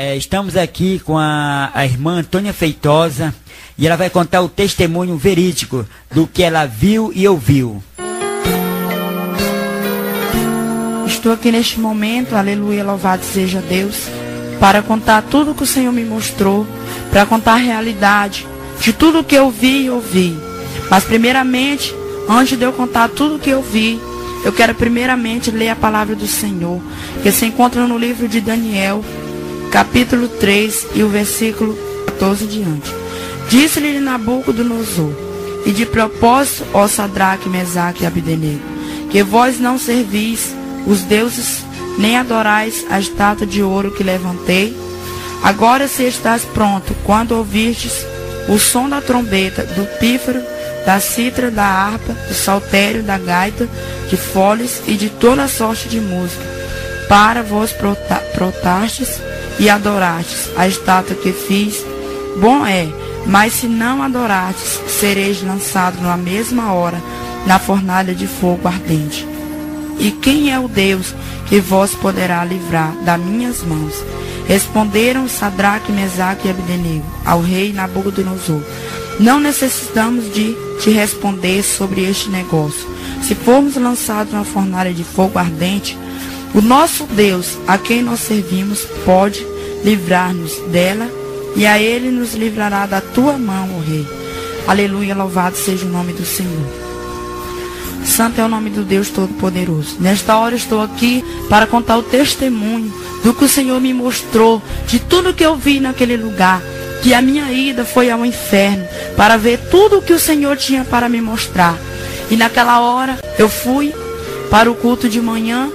É, estamos aqui com a, a irmã Antônia Feitosa e ela vai contar o testemunho verídico do que ela viu e ouviu. Estou aqui neste momento, aleluia, louvado seja Deus, para contar tudo que o Senhor me mostrou, para contar a realidade de tudo que eu vi e ouvi. Mas primeiramente, antes de eu contar tudo que eu vi, eu quero primeiramente ler a palavra do Senhor, que se encontra no livro de Daniel, capítulo 3 e o versículo 14 diante. Disse-lhe Nabucodonosor, e de propósito, ó Sadraque, Mesaque e Abdenego, que vós não servis os deuses, nem adorais a estátua de ouro que levantei. Agora se estás pronto, quando ouvistes o som da trombeta, do pífaro, da citra, da harpa, do saltério, da gaita, de foles e de toda sorte de música, para vos protastes e adorastes a estátua que fiz, bom é, mas se não adorastes, sereis lançado na mesma hora na fornalha de fogo ardente. E quem é o Deus que vos poderá livrar das minhas mãos? Responderam Sadraque, Mesaque e Abdenego ao rei Nabucodonosor. Não necessitamos de te responder sobre este negócio. Se formos lançados na fornalha de fogo ardente, o nosso Deus, a quem nós servimos, pode livrar-nos dela e a ele nos livrará da tua mão, ó rei. Aleluia, louvado seja o nome do Senhor. Santo é o nome do Deus Todo-Poderoso. Nesta hora estou aqui para contar o testemunho do que o Senhor me mostrou, de tudo que eu vi naquele lugar. Que a minha ida foi ao inferno para ver tudo o que o Senhor tinha para me mostrar. E naquela hora eu fui para o culto de manhã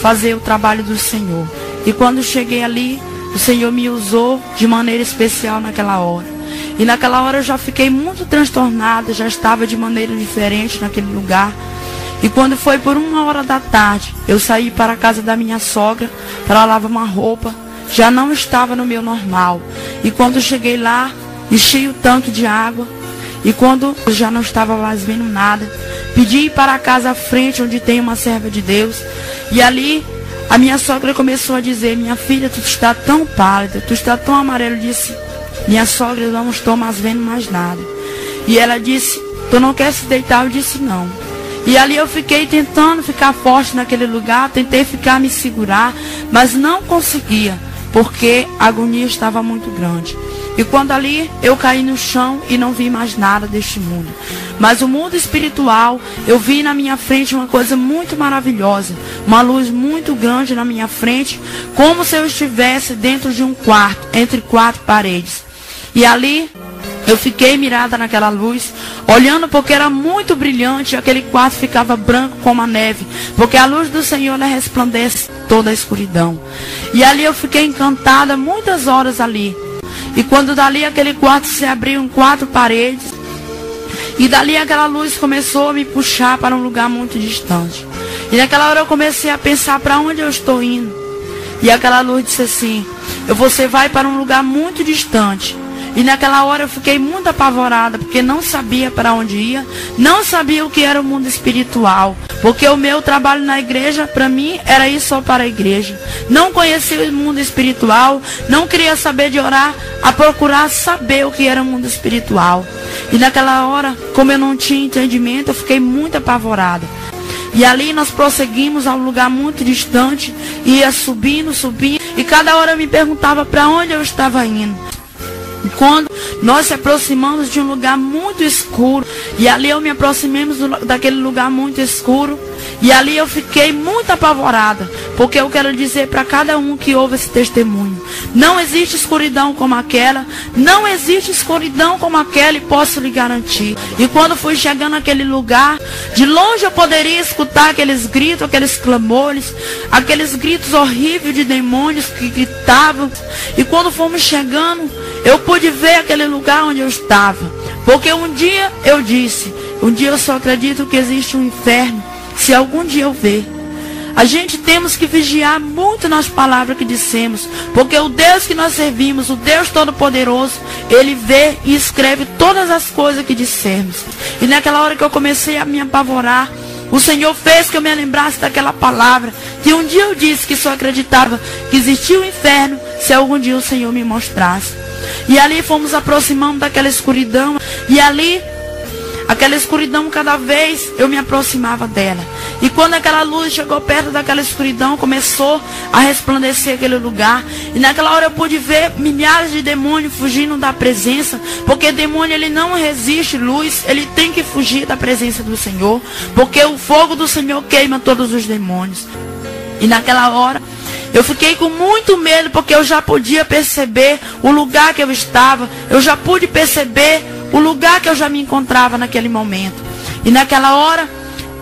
fazer o trabalho do Senhor. E quando cheguei ali, o Senhor me usou de maneira especial naquela hora. E naquela hora eu já fiquei muito transtornada, já estava de maneira diferente naquele lugar. E quando foi por uma hora da tarde, eu saí para a casa da minha sogra para lavar uma roupa. Já não estava no meu normal. E quando cheguei lá, enchi o tanque de água. E quando já não estava mais vendo nada, pedi para a casa à frente onde tem uma serva de Deus. E ali a minha sogra começou a dizer: Minha filha, tu está tão pálida, tu está tão amarelo. Eu disse: minha sogra não estou mais vendo mais nada. E ela disse, tu não quer se deitar? Eu disse não. E ali eu fiquei tentando ficar forte naquele lugar, tentei ficar me segurar, mas não conseguia, porque a agonia estava muito grande. E quando ali eu caí no chão e não vi mais nada deste mundo. Mas o mundo espiritual, eu vi na minha frente uma coisa muito maravilhosa, uma luz muito grande na minha frente, como se eu estivesse dentro de um quarto, entre quatro paredes. E ali eu fiquei mirada naquela luz, olhando porque era muito brilhante, e aquele quarto ficava branco como a neve, porque a luz do Senhor resplandece toda a escuridão. E ali eu fiquei encantada muitas horas ali. E quando dali aquele quarto se abriu em quatro paredes, e dali aquela luz começou a me puxar para um lugar muito distante. E naquela hora eu comecei a pensar para onde eu estou indo. E aquela luz disse assim: Você vai para um lugar muito distante. E naquela hora eu fiquei muito apavorada, porque não sabia para onde ia, não sabia o que era o mundo espiritual. Porque o meu trabalho na igreja, para mim, era ir só para a igreja. Não conhecia o mundo espiritual, não queria saber de orar, a procurar saber o que era o mundo espiritual. E naquela hora, como eu não tinha entendimento, eu fiquei muito apavorada. E ali nós prosseguimos a um lugar muito distante, ia subindo, subindo, e cada hora eu me perguntava para onde eu estava indo. Quando nós se aproximamos de um lugar muito escuro, e ali eu me aproximemos daquele lugar muito escuro, e ali eu fiquei muito apavorada, porque eu quero dizer para cada um que ouve esse testemunho: não existe escuridão como aquela, não existe escuridão como aquela, e posso lhe garantir. E quando fui chegando naquele lugar, de longe eu poderia escutar aqueles gritos, aqueles clamores, aqueles gritos horríveis de demônios que gritavam. E quando fomos chegando, eu pude ver aquele lugar onde eu estava. Porque um dia eu disse, um dia eu só acredito que existe um inferno, se algum dia eu ver. A gente temos que vigiar muito nas palavras que dissemos, porque o Deus que nós servimos, o Deus Todo-Poderoso, Ele vê e escreve todas as coisas que dissemos. E naquela hora que eu comecei a me apavorar, o Senhor fez que eu me lembrasse daquela palavra, que um dia eu disse que só acreditava que existia o inferno se algum dia o Senhor me mostrasse. E ali fomos aproximando daquela escuridão. E ali, aquela escuridão, cada vez eu me aproximava dela. E quando aquela luz chegou perto daquela escuridão, começou a resplandecer aquele lugar. E naquela hora eu pude ver milhares de demônios fugindo da presença. Porque demônio ele não resiste luz, ele tem que fugir da presença do Senhor. Porque o fogo do Senhor queima todos os demônios. E naquela hora eu fiquei com muito medo porque eu já podia perceber o lugar que eu estava. Eu já pude perceber o lugar que eu já me encontrava naquele momento. E naquela hora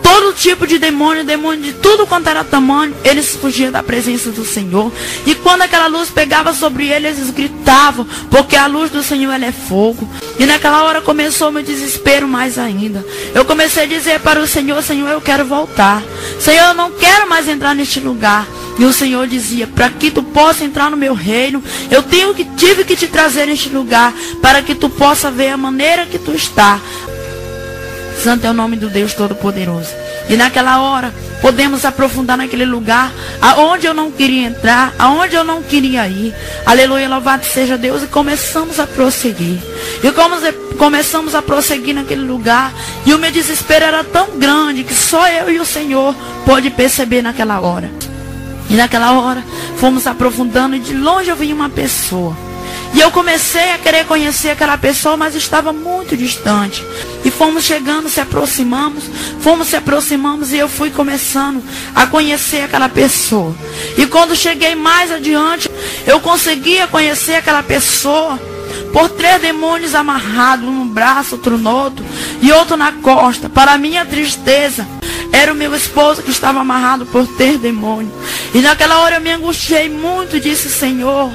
todo tipo de demônio, demônio de tudo quanto era tamanho, eles fugiam da presença do Senhor. E quando aquela luz pegava sobre eles, eles gritavam, porque a luz do Senhor é fogo. E naquela hora começou meu desespero mais ainda. Eu comecei a dizer para o Senhor, Senhor, eu quero voltar. Senhor, eu não quero mais entrar neste lugar. E o Senhor dizia: Para que tu possa entrar no meu reino, eu tenho que tive que te trazer neste lugar para que tu possa ver a maneira que tu está. Santo é o nome do Deus Todo-Poderoso. E naquela hora, podemos aprofundar naquele lugar aonde eu não queria entrar, aonde eu não queria ir. Aleluia, louvado seja Deus. E começamos a prosseguir. E como começamos a prosseguir naquele lugar. E o meu desespero era tão grande que só eu e o Senhor pôde perceber naquela hora. E naquela hora, fomos aprofundando e de longe eu vi uma pessoa. E eu comecei a querer conhecer aquela pessoa, mas estava muito distante. E fomos chegando, se aproximamos, fomos se aproximamos e eu fui começando a conhecer aquela pessoa. E quando cheguei mais adiante, eu conseguia conhecer aquela pessoa por três demônios amarrados, um no braço, outro no outro e outro na costa. Para minha tristeza, era o meu esposo que estava amarrado por três demônios. E naquela hora eu me angustiei muito e disse: Senhor,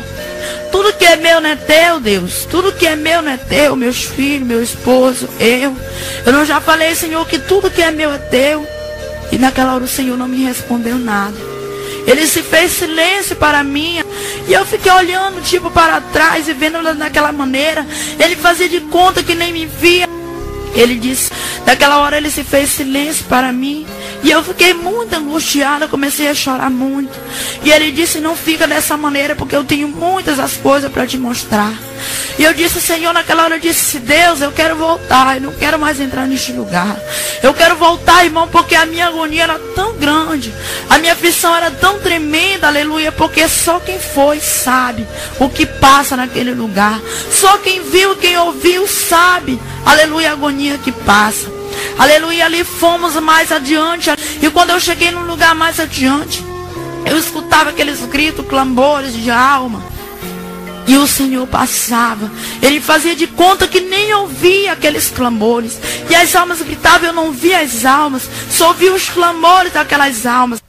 tudo que é meu não é teu, Deus. Tudo que é meu não é teu, meus filhos, meu esposo, eu. Eu não já falei, Senhor, que tudo que é meu é teu. E naquela hora o Senhor não me respondeu nada. Ele se fez silêncio para mim. E eu fiquei olhando, tipo, para trás e vendo daquela maneira. Ele fazia de conta que nem me via. Ele disse, daquela hora ele se fez silêncio para mim. E eu fiquei muito angustiada, comecei a chorar muito. E ele disse: Não fica dessa maneira, porque eu tenho muitas as coisas para te mostrar. E eu disse: Senhor, naquela hora eu disse: Deus, eu quero voltar. Eu não quero mais entrar neste lugar. Eu quero voltar, irmão, porque a minha agonia era tão grande. A minha aflição era tão tremenda, aleluia. Porque só quem foi sabe o que passa naquele lugar. Só quem viu, quem ouviu, sabe, aleluia, a agonia que passa. Aleluia, ali fomos mais adiante. E quando eu cheguei num lugar mais adiante, eu escutava aqueles gritos, clamores de alma. E o Senhor passava. Ele fazia de conta que nem ouvia aqueles clamores. E as almas gritavam, eu não via as almas. Só ouvia os clamores daquelas almas.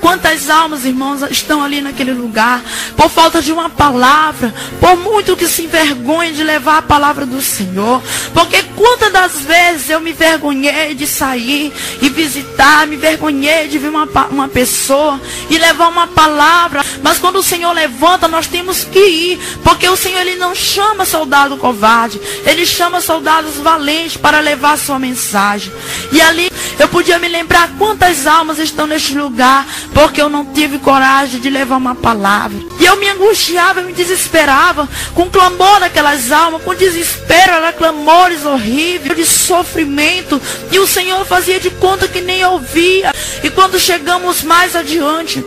Quantas almas, irmãos, estão ali naquele lugar por falta de uma palavra, por muito que se envergonha de levar a palavra do Senhor. Porque quantas das vezes eu me vergonhei de sair e visitar, me vergonhei de ver uma, uma pessoa e levar uma palavra. Mas quando o Senhor levanta, nós temos que ir, porque o Senhor ele não chama soldado covarde, ele chama soldados valentes para levar a sua mensagem. E ali eu podia me lembrar quantas almas estão neste lugar porque eu não tive coragem de levar uma palavra. E eu me angustiava, eu me desesperava com o clamor daquelas almas, com desespero, era clamores horríveis, de sofrimento. E o Senhor fazia de conta que nem ouvia. E quando chegamos mais adiante,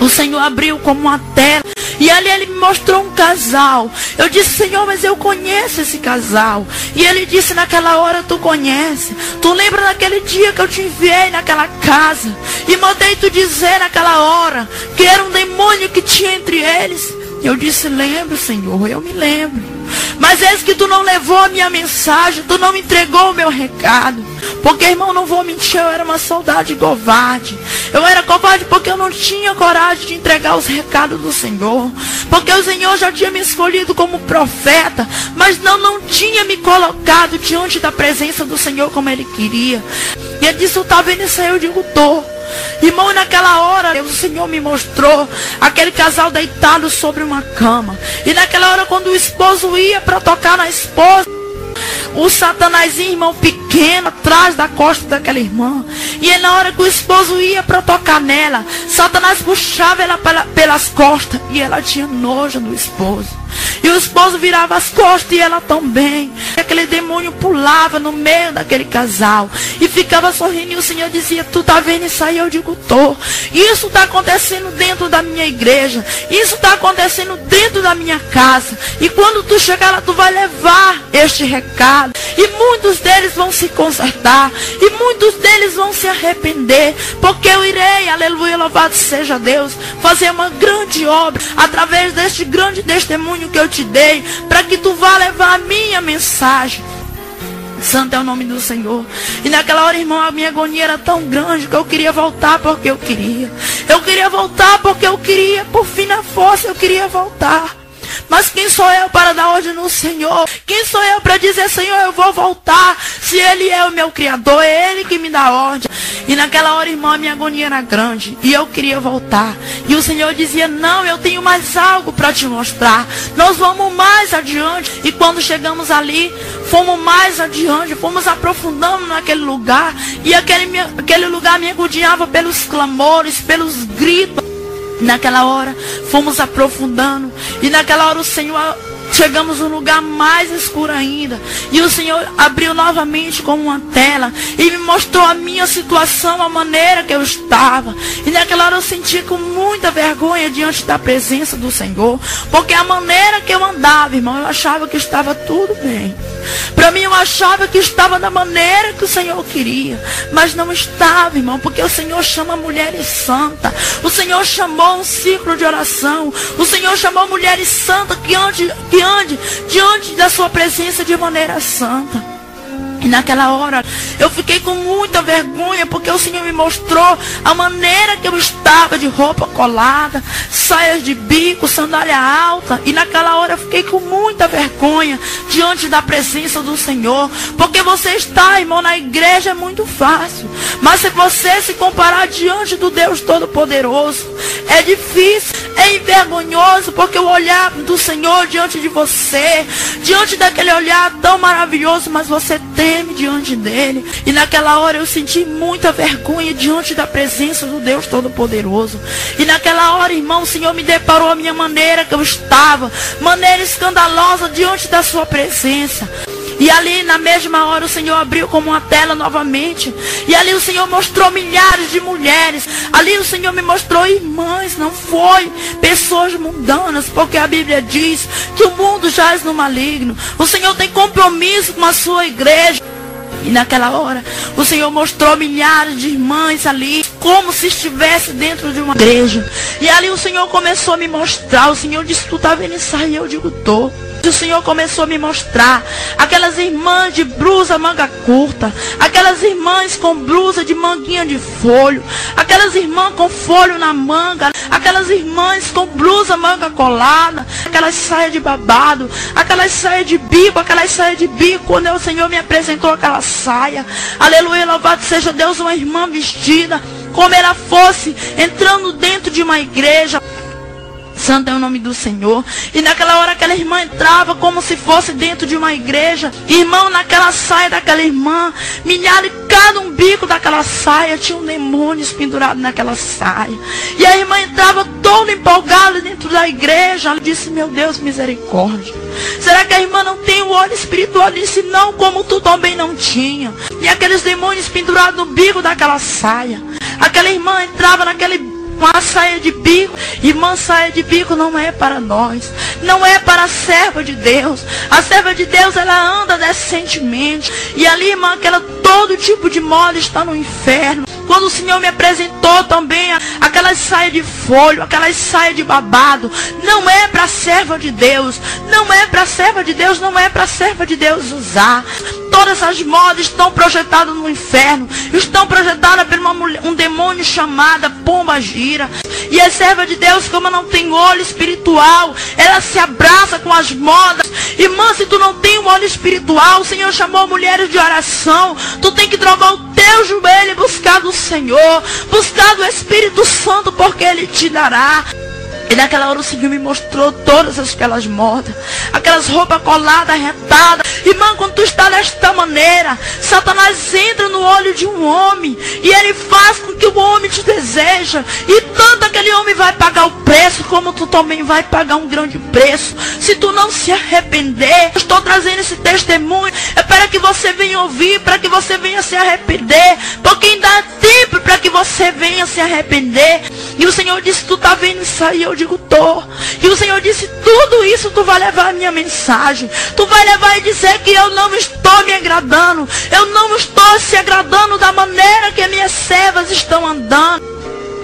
o Senhor abriu como uma tela. E ali ele me mostrou um casal. Eu disse, Senhor, mas eu conheço esse casal. E ele disse, naquela hora tu conhece. Tu lembra daquele dia que eu te enviei naquela casa. E mandei tu dizer naquela hora que era um demônio que tinha entre eles. Eu disse, lembro, Senhor, eu me lembro. Mas eis que tu não levou a minha mensagem, tu não me entregou o meu recado. Porque, irmão, não vou mentir, eu era uma saudade covarde. Eu era covarde porque eu não tinha coragem de entregar os recados do Senhor. Porque o Senhor já tinha me escolhido como profeta, mas não, não tinha me colocado diante da presença do Senhor como Ele queria. E ele disse, tá vendo isso aí? Eu digo, tô. Irmão, naquela hora o Senhor me mostrou aquele casal deitado sobre uma cama. E naquela hora, quando o esposo ia para tocar na esposa, o Satanás, irmão pequeno, atrás da costa daquela irmã. E na hora que o esposo ia para tocar nela, Satanás puxava ela pelas costas e ela tinha nojo do esposo. E o esposo virava as costas e ela também. E aquele demônio pulava no meio daquele casal e ficava sorrindo. E o Senhor dizia: Tu tá vendo isso aí? Eu digo: Tô. Isso está acontecendo dentro da minha igreja. Isso está acontecendo dentro da minha casa. E quando tu chegar lá, tu vai levar este recado. E muitos deles vão se consertar. E muitos deles vão se arrepender. Porque eu irei, aleluia, louvado seja Deus, fazer uma grande obra através deste grande testemunho que eu te dei, para que tu vá levar a minha mensagem. Santo é o nome do Senhor. E naquela hora, irmão, a minha agonia era tão grande que eu queria voltar porque eu queria. Eu queria voltar porque eu queria. Por fim, na força, eu queria voltar. Mas quem sou eu para dar ordem no Senhor? Quem sou eu para dizer, Senhor, eu vou voltar? Se Ele é o meu Criador, é Ele que me dá ordem. E naquela hora, irmão, a minha agonia era grande. E eu queria voltar. E o Senhor dizia: Não, eu tenho mais algo para te mostrar. Nós vamos mais adiante. E quando chegamos ali, fomos mais adiante. Fomos aprofundando naquele lugar. E aquele, aquele lugar me agoniava pelos clamores, pelos gritos. Naquela hora, fomos aprofundando. E naquela hora, o Senhor Chegamos num lugar mais escuro ainda. E o Senhor abriu novamente como uma tela. E me mostrou a minha situação, a maneira que eu estava. E naquela hora eu senti com muita vergonha diante da presença do Senhor. Porque a maneira que eu andava, irmão, eu achava que estava tudo bem. Para mim eu achava que estava da maneira que o Senhor queria. Mas não estava, irmão. Porque o Senhor chama mulheres santas. O Senhor chamou um ciclo de oração. O Senhor chamou mulheres santas que antes. Que ande diante da sua presença de maneira santa. E naquela hora eu fiquei com muita vergonha porque o Senhor me mostrou a maneira que eu estava de roupa colada, saias de bico, sandália alta. E naquela hora eu fiquei com muita vergonha diante da presença do Senhor. Porque você está, irmão, na igreja é muito fácil. Mas se você se comparar diante do Deus Todo-Poderoso, é difícil, é envergonhoso, porque o olhar do Senhor diante de você, diante daquele olhar tão maravilhoso, mas você tem diante dele. E naquela hora eu senti muita vergonha diante da presença do Deus Todo-Poderoso. E naquela hora, irmão, o Senhor me deparou a minha maneira que eu estava, maneira escandalosa diante da sua presença. E ali na mesma hora o Senhor abriu como uma tela novamente. E ali o Senhor mostrou milhares de mulheres. Ali o Senhor me mostrou irmãs, não foi pessoas mundanas, porque a Bíblia diz que o mundo jaz no maligno. O Senhor tem compromisso com a sua igreja. E naquela hora, o Senhor mostrou milhares de irmãs ali, como se estivesse dentro de uma igreja. E ali o Senhor começou a me mostrar. O Senhor disse: Tu está vendo isso aí? Eu digo: Tô o Senhor começou a me mostrar aquelas irmãs de blusa manga curta, aquelas irmãs com blusa de manguinha de folho, aquelas irmãs com folho na manga, aquelas irmãs com blusa manga colada, aquelas saias de babado, aquelas saias de bico, aquelas saias de bico, quando o Senhor me apresentou aquela saia, aleluia, louvado seja Deus, uma irmã vestida, como ela fosse entrando dentro de uma igreja. Santo é o nome do Senhor. E naquela hora aquela irmã entrava como se fosse dentro de uma igreja. Irmão, naquela saia daquela irmã, milhares, cada um bico daquela saia tinha um demônio pendurado naquela saia. E a irmã entrava toda empolgada dentro da igreja. Ela disse: Meu Deus, misericórdia. Será que a irmã não tem o olho espiritual? Disse: Não, como tu também não tinha. E aqueles demônios pendurados no bico daquela saia. Aquela irmã entrava naquele uma saia de bico. Irmã, saia de bico não é para nós. Não é para a serva de Deus. A serva de Deus, ela anda decentemente. E ali, irmã, aquela todo tipo de moda está no inferno. Quando o Senhor me apresentou também aquelas saias de folho, aquelas saias de babado, não é para serva de Deus. Não é para serva de Deus, não é para serva de Deus usar. Todas essas modas estão projetadas no inferno. Estão projetadas por mulher, um demônio chamada Pomba Gira. E a serva de Deus, como não tem olho espiritual, ela se abraça com as modas. Irmã, se tu não tem um olho espiritual, o Senhor chamou mulheres de oração. Tu tem que trocar o teu joelho e buscar do Senhor. Buscar do Espírito Santo, porque Ele te dará. E naquela hora o Senhor me mostrou todas aquelas modas, aquelas roupas coladas, retadas, Irmão, quando tu está desta maneira, Satanás entra no olho de um homem e ele faz com que o homem te deseja. E tanto aquele homem vai pagar o preço, como tu também vai pagar um grande preço. Se tu não se arrepender, estou trazendo esse testemunho. É para que você venha ouvir, para que você venha se arrepender. Porque ainda há tempo para que você venha se arrepender. E o Senhor disse, tu está vendo isso aí? Eu digo, tô. E o Senhor disse, tudo isso tu vai levar a minha mensagem. Tu vai levar e dizer que eu não estou me agradando. Eu não estou se agradando da maneira que minhas servas estão andando.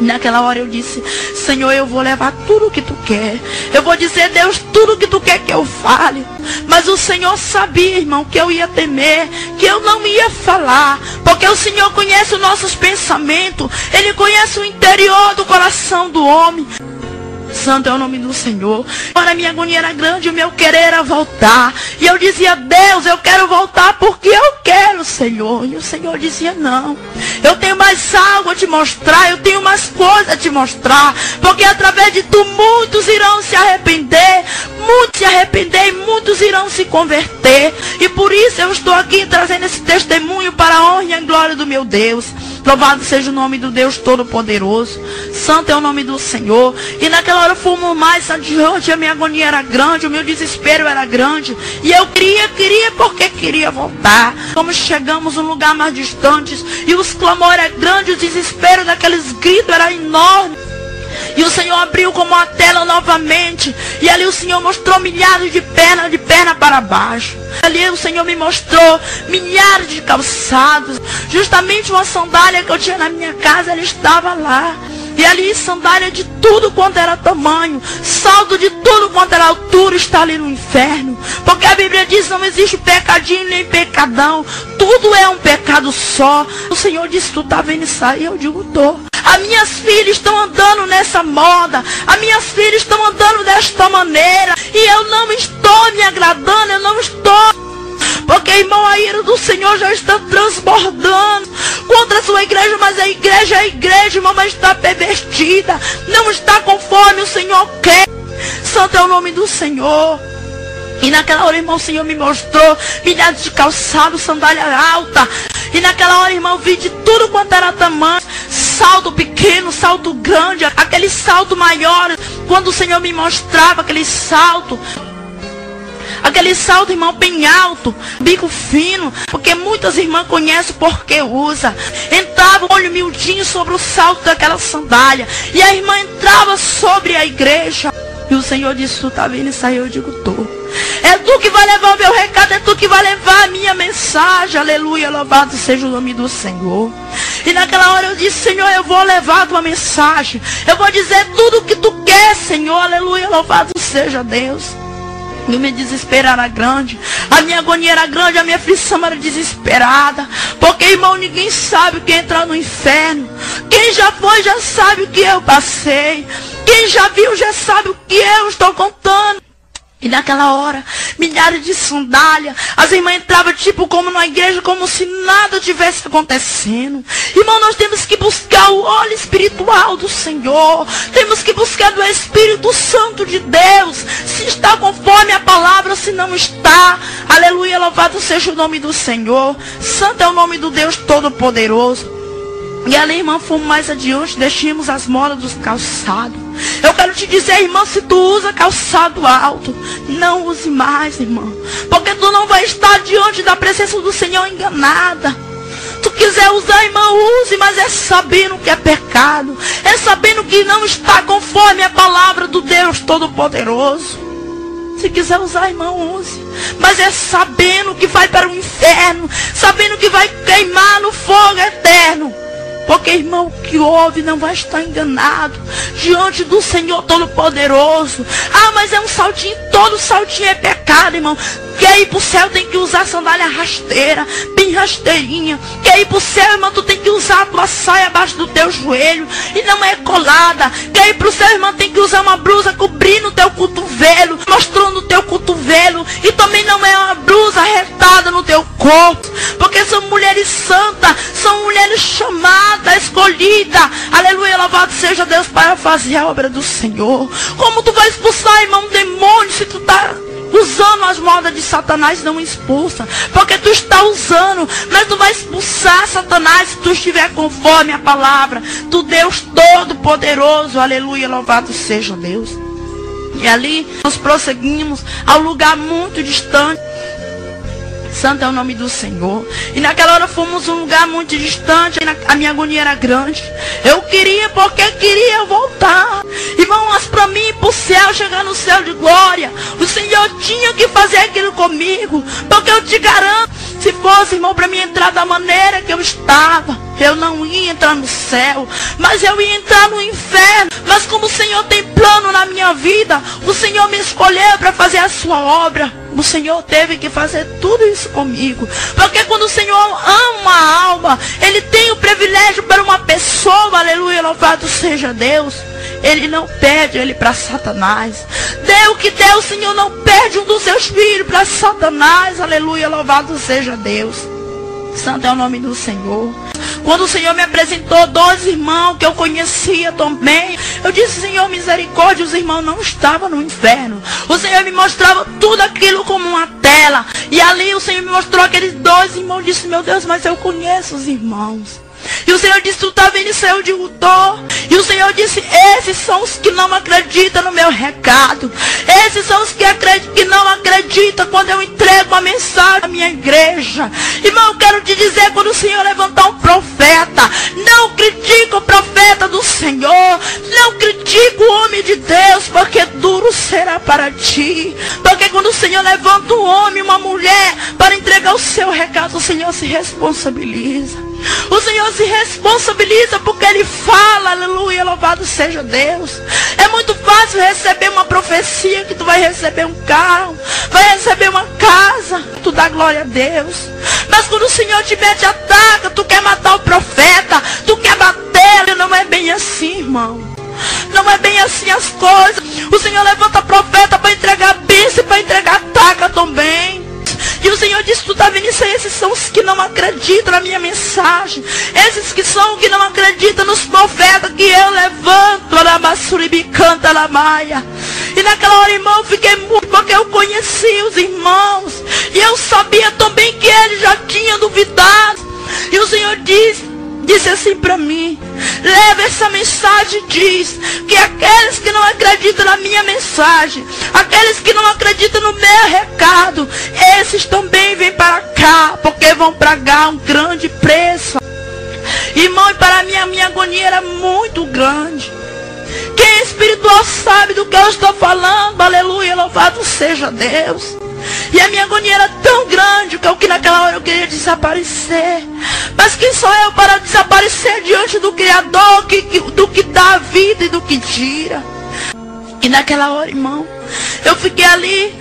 Naquela hora eu disse, Senhor, eu vou levar tudo o que tu quer. Eu vou dizer, Deus, tudo o que tu quer que eu fale. Mas o Senhor sabia, irmão, que eu ia temer, que eu não ia falar. Porque o Senhor conhece os nossos pensamentos. Ele conhece o interior do coração do homem. Santo é o nome do Senhor. Agora minha agonia era grande, o meu querer era voltar. E eu dizia, Deus, eu quero voltar porque eu quero, Senhor. E o Senhor dizia, não. Eu tenho mais algo a te mostrar, eu tenho mais coisas a te mostrar. Porque através de tu muitos irão se arrepender. Muitos se arrepender e muitos irão se converter. E por isso eu estou aqui trazendo esse testemunho para a honra e a glória do meu Deus. Louvado seja o nome do Deus Todo-Poderoso. Santo é o nome do Senhor. E naquela hora fomos mais adiante. A minha agonia era grande, o meu desespero era grande. E eu queria, queria, porque queria voltar. Como chegamos um lugar mais distante. E os clamores eram grandes, o desespero daqueles gritos era enorme. E o Senhor abriu como uma tela novamente. E ali o Senhor mostrou milhares de pernas, de perna para baixo. Ali o Senhor me mostrou milhares de calçados. Justamente uma sandália que eu tinha na minha casa, ela estava lá. E ali sandália de tudo quanto era tamanho, saldo de tudo quanto era altura está ali no inferno. Porque a Bíblia diz não existe pecadinho nem pecadão. Tudo é um pecado só. O Senhor disse, tu tá vendo isso aí? Eu digo, tô. As minhas filhas estão andando nessa moda. As minhas filhas estão andando desta maneira. E eu não estou me agradando, eu não estou. Porque, irmão, a ira do Senhor já está transbordando contra a sua igreja, mas a igreja é a igreja, irmão, mas está pervertida. Não está conforme o Senhor quer. Santo é o nome do Senhor. E naquela hora, irmão, o Senhor me mostrou milhares de calçados, sandália alta. E naquela hora, irmão, vi de tudo quanto era tamanho. Salto pequeno, salto grande, aquele salto maior. Quando o Senhor me mostrava aquele salto, Aquele salto, irmão, bem alto, bico fino, porque muitas irmãs conhecem porque usa. Entrava o olho miudinho sobre o salto daquela sandália. E a irmã entrava sobre a igreja. E o Senhor disse, tu tá vendo isso aí? Eu digo, tô. É tu que vai levar o meu recado, é tu que vai levar a minha mensagem. Aleluia, louvado seja o nome do Senhor. E naquela hora eu disse, Senhor, eu vou levar a tua mensagem. Eu vou dizer tudo o que tu quer, Senhor. Aleluia, louvado seja Deus. E meu desespero era grande. A minha agonia era grande, a minha aflição era desesperada. Porque, irmão, ninguém sabe o que é entrar no inferno. Quem já foi já sabe o que eu passei. Quem já viu já sabe o que eu estou contando. E naquela hora, milhares de sandálias, as irmãs entravam tipo como na igreja, como se nada tivesse acontecendo. Irmão, nós temos que buscar o óleo espiritual do Senhor. Temos que buscar do Espírito Santo de Deus. Se está conforme a palavra, se não está. Aleluia, louvado seja o nome do Senhor. Santo é o nome do Deus Todo-Poderoso. E ali, irmã, fomos mais adiante, deixamos as molas dos calçados. Eu quero te dizer, irmão, se tu usa calçado alto, não use mais, irmão. Porque tu não vai estar diante da presença do Senhor enganada. Tu quiser usar, irmão, use, mas é sabendo que é pecado. É sabendo que não está conforme a palavra do Deus Todo-Poderoso. Se quiser usar, irmão, use. Mas é sabendo que vai para o inferno. Sabendo que vai queimar no fogo eterno. Porque, irmão, que ouve não vai estar enganado diante do Senhor Todo-Poderoso. Ah, mas é um saltinho, todo saltinho é pecado, irmão. Quer ir para o céu, tem que usar sandália rasteira, bem rasteirinha. Quer ir para o céu, irmão, tu tem que usar a tua saia abaixo do teu joelho. E não é colada. Quer ir para o céu, irmão, tem que usar uma blusa cobrindo o teu cotovelo, mostrando o teu cotovelo. E também não é uma blusa retada no teu corpo. Porque são mulheres santas, são mulheres chamadas, escolhidas. Aleluia, louvado seja Deus para fazer a obra do Senhor. Como tu vai expulsar, irmão, demônio se tu está usando as modas de Satanás, não expulsa. Porque tu está usando, mas tu vai expulsar Satanás se tu estiver conforme a palavra do Deus Todo-Poderoso. Aleluia, louvado seja Deus. E ali nós prosseguimos ao lugar muito distante. Santo é o nome do Senhor. E naquela hora fomos um lugar muito distante. A minha agonia era grande. Eu queria, porque queria voltar. Irmão, mas para mim para o céu, chegar no céu de glória, o Senhor tinha que fazer aquilo comigo. Porque eu te garanto, se fosse, irmão, para mim entrar da maneira que eu estava, eu não ia entrar no céu, mas eu ia entrar no inferno. Mas como o Senhor tem plano na minha vida, o Senhor me escolheu para fazer a sua obra. O Senhor teve que fazer tudo isso comigo. Porque quando o Senhor ama uma alma, Ele tem o privilégio para uma pessoa, aleluia, louvado seja Deus. Ele não perde ele para Satanás. Deu que deu, o Senhor não perde um dos seus filhos para Satanás. Aleluia, louvado seja Deus. Santo é o nome do Senhor. Quando o Senhor me apresentou dois irmãos que eu conhecia também, eu disse, Senhor, misericórdia, os irmãos não estavam no inferno. O Senhor me mostrava tudo aquilo como uma tela. E ali o Senhor me mostrou aqueles dois irmãos. Eu disse, meu Deus, mas eu conheço os irmãos. E o Senhor disse, tu está vendo eu digo, tô. E o Senhor disse, esses são os que não acreditam no meu recado. Esses são os que, acreditam, que não acreditam quando eu entrego uma mensagem à minha igreja. Irmão, eu quero te dizer, quando o Senhor levantar um profeta, não critique o profeta do Senhor. Não critique o homem de Deus, porque duro será para ti. Porque quando o Senhor levanta um homem, uma mulher, para entregar o seu recado, o Senhor se responsabiliza. O Senhor se responsabiliza porque Ele fala, aleluia, louvado seja Deus. É muito fácil receber uma profecia que tu vai receber um carro, vai receber uma casa, tu dá glória a Deus. Mas quando o Senhor te mete ataca, tu quer matar o profeta, tu quer bater, não é bem assim, irmão. Não é bem assim as coisas. O Senhor levanta profeta para entregar bênção, para entregar ataca também. Isso? Esses são os que não acreditam na minha mensagem. Esses que são que não acreditam nos profetas que eu levanto. Alabassuribi canta maia. E naquela hora, irmão, eu fiquei muito porque eu conheci os irmãos. E eu sabia também que eles já tinham duvidado. E o Senhor disse, disse assim para mim: leva essa mensagem diz que aqueles que não acreditam na minha mensagem, aqueles que não acreditam no meu recado, esses também vêm para cá, porque vão pagar um grande preço. Irmão, e para mim a minha agonia era muito grande. Quem é espiritual sabe do que eu estou falando. Aleluia, louvado seja Deus. E a minha agonia era tão grande que eu que naquela hora eu queria desaparecer. Mas quem sou eu para desaparecer diante do Criador, que, que, do que dá vida e do que tira? E naquela hora, irmão, eu fiquei ali.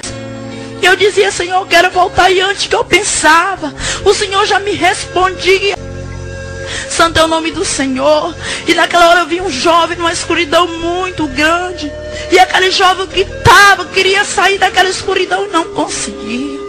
Eu dizia, Senhor, eu quero voltar. E antes que eu pensava, o Senhor já me respondia. Santo é o nome do Senhor. E naquela hora eu vi um jovem numa escuridão muito grande. E aquele jovem estava, queria sair daquela escuridão e não conseguia.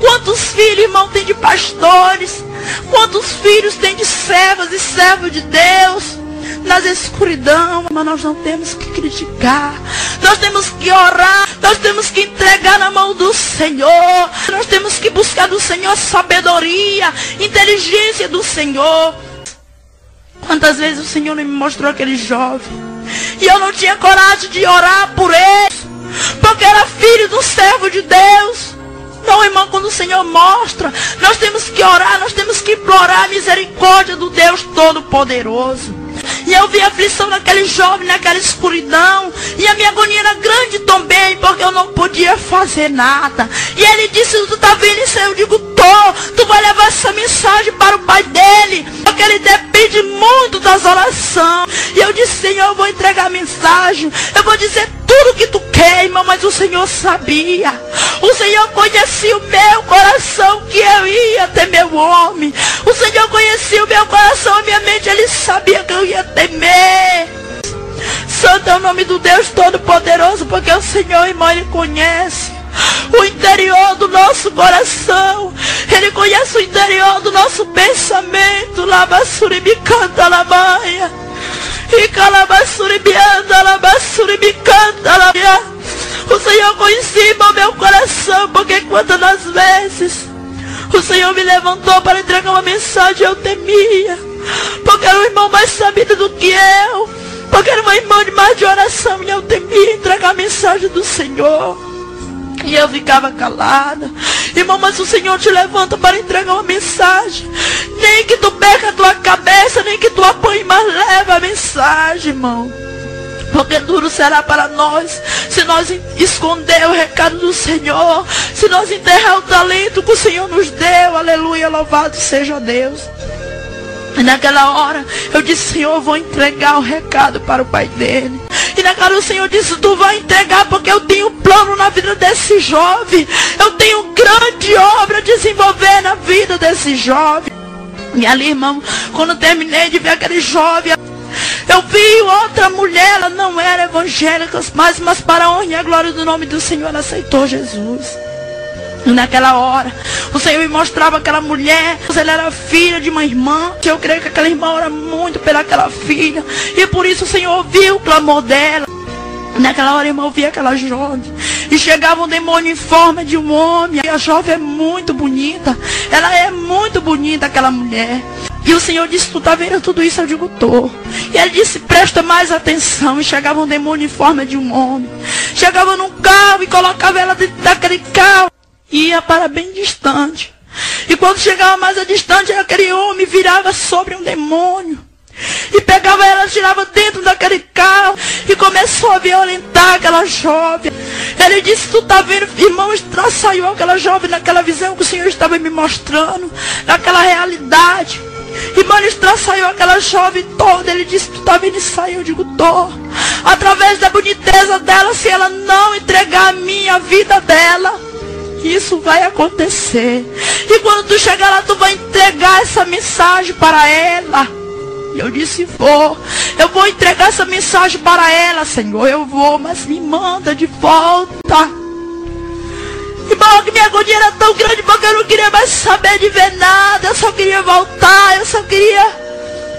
Quantos filhos, irmão, tem de pastores? Quantos filhos tem de servas e servos de Deus? nas escuridão, mas nós não temos que criticar, nós temos que orar, nós temos que entregar na mão do Senhor, nós temos que buscar do Senhor sabedoria, inteligência do Senhor. Quantas vezes o Senhor me mostrou aquele jovem e eu não tinha coragem de orar por ele, porque era filho do servo de Deus. Não, irmão, quando o Senhor mostra, nós temos que orar, nós temos que implorar a misericórdia do Deus Todo-Poderoso. E eu vi a aflição naquele jovem, naquela escuridão. E a minha agonia era grande também, porque eu não podia fazer nada. E ele disse, tu tá vendo isso? Eu digo, Tu vai levar essa mensagem para o pai dele. Porque ele depende muito das orações. E eu disse, Senhor, eu vou entregar a mensagem. Eu vou dizer tudo que tu quer, irmão, mas o Senhor sabia. O Senhor conhecia o meu coração que eu ia ter meu homem. O Senhor conhecia o meu coração, a minha mente, ele sabia que eu ia temer. Santo é o nome do Deus Todo-Poderoso, porque o Senhor, irmão, ele conhece o interior do nosso coração. Ele conhece o interior do nosso pensamento. Lava suribicanta labaia. E calabassuri bianda, alabassuri bicanta, O Senhor conhecia, irmão, meu coração, porque quantas vezes o Senhor me levantou para entregar uma mensagem, eu temia. Porque era um irmão mais sabido do que eu. Porque era uma irmã de mais de oração e eu temia entregar a mensagem do Senhor. E eu ficava calada. Irmão, mas o Senhor te levanta para entregar uma mensagem. Nem que tu perca a tua cabeça, nem que tu apanhe, mas leva a mensagem, irmão. Porque duro será para nós se nós esconder o recado do Senhor, se nós enterrar o talento que o Senhor nos deu. Aleluia, louvado seja Deus. E naquela hora eu disse, Senhor, eu vou entregar o recado para o pai dele. E naquela hora o Senhor disse, tu vai entregar porque eu tenho plano na vida desse jovem. Eu tenho grande obra a desenvolver na vida desse jovem. E ali, irmão, quando terminei de ver aquele jovem, eu vi outra mulher, ela não era evangélica, mas, mas para a honra e a glória do nome do Senhor, ela aceitou Jesus. Naquela hora, o Senhor me mostrava aquela mulher, ela era filha de uma irmã, que eu creio que aquela irmã ora muito pelaquela filha. E por isso o Senhor ouviu o clamor dela. Naquela hora, irmão, eu vi aquela jovem. E chegava um demônio em forma de um homem. E a jovem é muito bonita. Ela é muito bonita, aquela mulher. E o Senhor disse, tu tá vendo tudo isso? Eu digo, tô. E ele disse, presta mais atenção. E chegava um demônio em forma de um homem. Chegava num carro e colocava ela dentro daquele carro. Ia para bem distante. E quando chegava mais a distante, aquele homem virava sobre um demônio. E pegava ela, tirava dentro daquele carro e começou a violentar aquela jovem. Ele disse, tu tá vendo, irmão, saiu aquela jovem naquela visão que o Senhor estava me mostrando, naquela realidade. E mano, saiu aquela jovem toda. Ele disse, tu tá vendo aí? Eu digo, tô. Através da boniteza dela, se ela não entregar a minha vida dela, isso vai acontecer. E quando tu chegar lá, tu vai entregar essa mensagem para ela. E eu disse, vou. Eu vou entregar essa mensagem para ela, Senhor. Eu vou, mas me manda de volta. Irmão, que minha agonia era tão grande porque eu não queria mais saber de ver nada. Eu só queria voltar. Eu só queria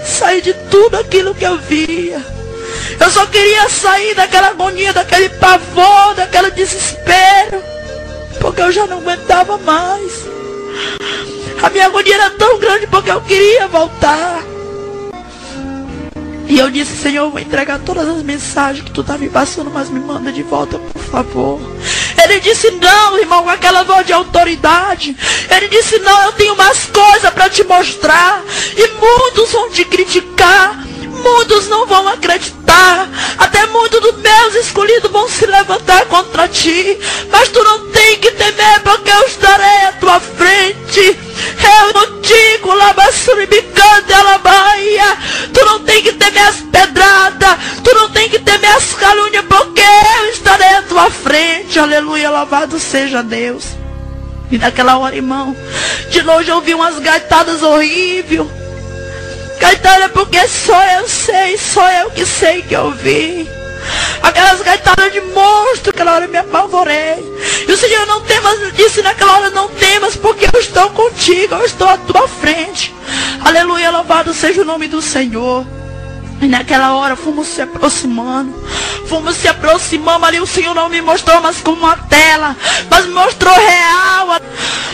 sair de tudo aquilo que eu via. Eu só queria sair daquela agonia, daquele pavor, daquele desespero. Porque eu já não aguentava mais. A minha agonia era tão grande porque eu queria voltar. E eu disse, Senhor, eu vou entregar todas as mensagens que tu tá me passando, mas me manda de volta, por favor. Ele disse, não, irmão, com aquela voz de autoridade. Ele disse, não, eu tenho mais coisa para te mostrar. E muitos vão te criticar. Muitos não vão acreditar. Até muitos dos meus escolhidos vão se levantar contra ti. Mas tu não tem que temer, porque eu estarei à tua frente. Eu contigo, labasuribicante, alabaia. Tu não tem que temer as pedradas. Tu não tem que temer as calúnias, porque eu estarei à tua frente. Aleluia, louvado seja Deus. E naquela hora, irmão, de longe eu vi umas gaitadas horríveis. Gaitada porque só eu sei, só eu que sei que eu vi. Aquelas gaitadas de monstro, aquela hora eu me apavorei. E o Senhor não temas, disse naquela hora, não temas, porque eu estou contigo, eu estou à tua frente. Aleluia, louvado seja o nome do Senhor. E naquela hora fomos se aproximando. Fomos se aproximando ali. O Senhor não me mostrou mais como uma tela. Mas me mostrou real.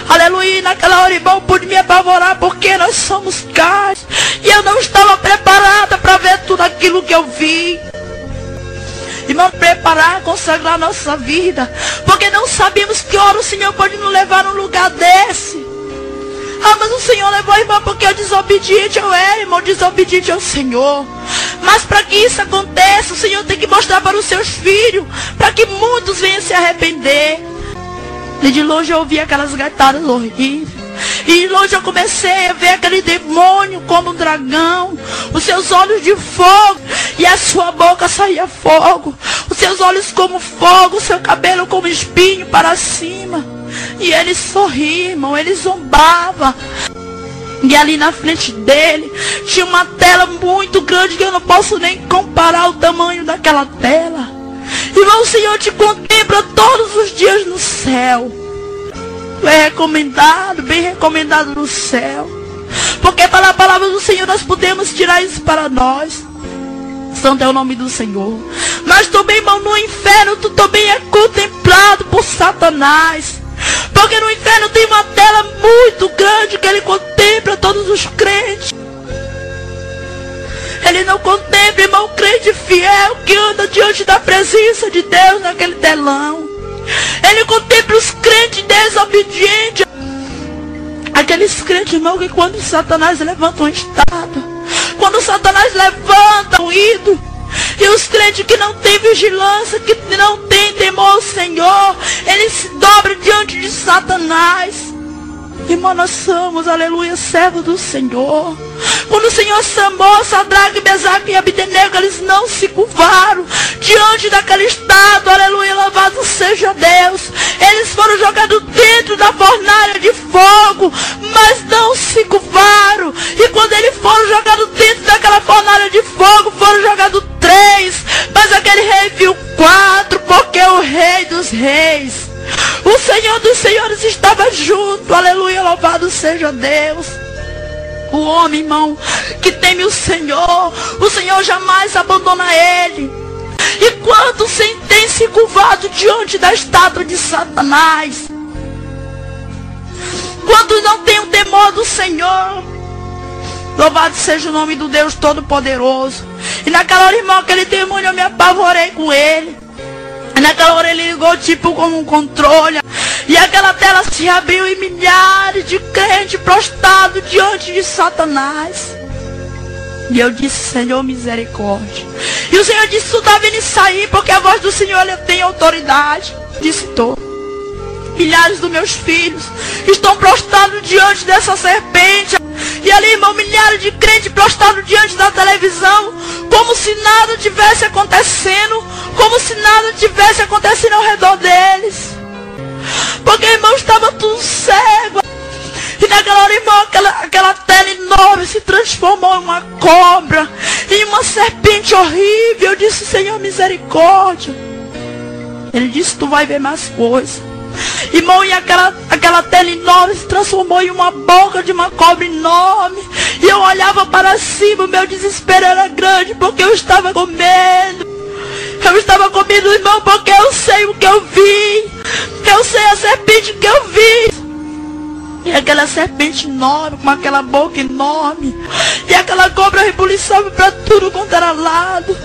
Aleluia. E naquela hora, irmão, pude me apavorar. Porque nós somos carne. E eu não estava preparada para ver tudo aquilo que eu vi. Irmão, preparar, consagrar nossa vida. Porque não sabemos que hora o Senhor pode nos levar num lugar desse. Ah, mas o Senhor levou, irmão, porque eu desobediente eu era, irmão, desobediente ao Senhor. Mas para que isso aconteça, o Senhor tem que mostrar para os seus filhos, para que muitos venham se arrepender. E de longe eu ouvi aquelas gaitadas horríveis. E de longe eu comecei a ver aquele demônio como um dragão. Os seus olhos de fogo. E a sua boca saía fogo. Os seus olhos como fogo. O seu cabelo como espinho para cima. E ele sorria, irmão. Ele zombava. E ali na frente dele tinha uma tela muito grande que eu não posso nem comparar o tamanho daquela tela. Irmão, o Senhor te contempla todos os dias no céu. É recomendado, bem recomendado no céu. Porque pela palavra do Senhor nós podemos tirar isso para nós. Santo é o nome do Senhor. Mas também, irmão, no inferno tu também é contemplado Satanás. Porque no inferno tem uma tela muito grande que ele contempla todos os crentes. Ele não contempla, irmão, crente fiel que anda diante da presença de Deus naquele telão. Ele contempla os crentes desobedientes. Aqueles crentes, irmão, que quando Satanás levanta um estado, quando Satanás levanta um ídolo, e os crentes que não têm vigilância, que não têm temor ao Senhor, eles se dobram diante de Satanás. Irmão, nós somos, aleluia, servos do Senhor. Quando o Senhor chamou Sadraque, Mesaque e Abdenego, eles não se curvaram diante daquele estado, aleluia, louvado seja Deus. Eles foram jogados dentro da fornalha de fogo, mas não se curvaram. E quando eles foram jogados dentro daquela fornalha de fogo, foram jogados mas aquele rei viu quatro, porque é o rei dos reis o Senhor dos Senhores estava junto. Aleluia, louvado seja Deus. O homem, irmão, que teme o Senhor, o Senhor jamais abandona ele. E quando tem se curvado diante da estátua de Satanás, quando não tem o temor do Senhor, louvado seja o nome do Deus Todo-Poderoso. E naquela hora, irmão, aquele demônio, eu me apavorei com ele. Naquela hora ele ligou tipo como um controle. E aquela tela se abriu e milhares de crentes prostrados diante de Satanás. E eu disse, Senhor, misericórdia. E o Senhor disse, tu está vendo sair, porque a voz do Senhor tem autoridade. Disse, tô. Milhares dos meus filhos estão prostrados diante dessa serpente. E ali, irmão, milhares de crentes prostrados diante da televisão, como se nada tivesse acontecendo, como se nada tivesse acontecendo ao redor deles. Porque, irmão, estava tudo cego. E naquela hora, irmão, aquela, aquela tela enorme se transformou em uma cobra, em uma serpente horrível. Eu disse, Senhor, misericórdia. Ele disse, tu vai ver mais coisas. Irmão, e aquela, aquela tela enorme se transformou em uma boca de uma cobra enorme. E eu olhava para cima, o meu desespero era grande, porque eu estava com medo. Eu estava com medo, irmão, porque eu sei o que eu vi. Eu sei a serpente que eu vi. E aquela serpente enorme, com aquela boca enorme. E aquela cobra rebuliçava para tudo quanto era lado.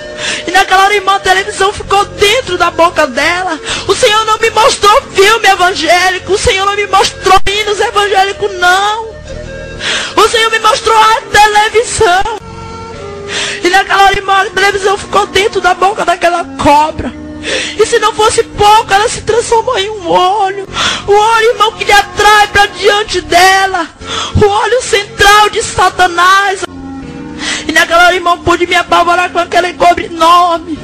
E naquela hora, irmã, a televisão ficou dentro da boca dela. O Senhor não me mostrou filme evangélico. O Senhor não me mostrou hinos evangélicos, não. O Senhor me mostrou a televisão. E naquela hora, irmã, a televisão ficou dentro da boca daquela cobra. E se não fosse pouco, ela se transformou em um olho. O olho, irmão, que lhe atrai para diante dela. O olho central de Satanás. E naquela hora, irmão, pude me apavorar com aquele cobre enorme.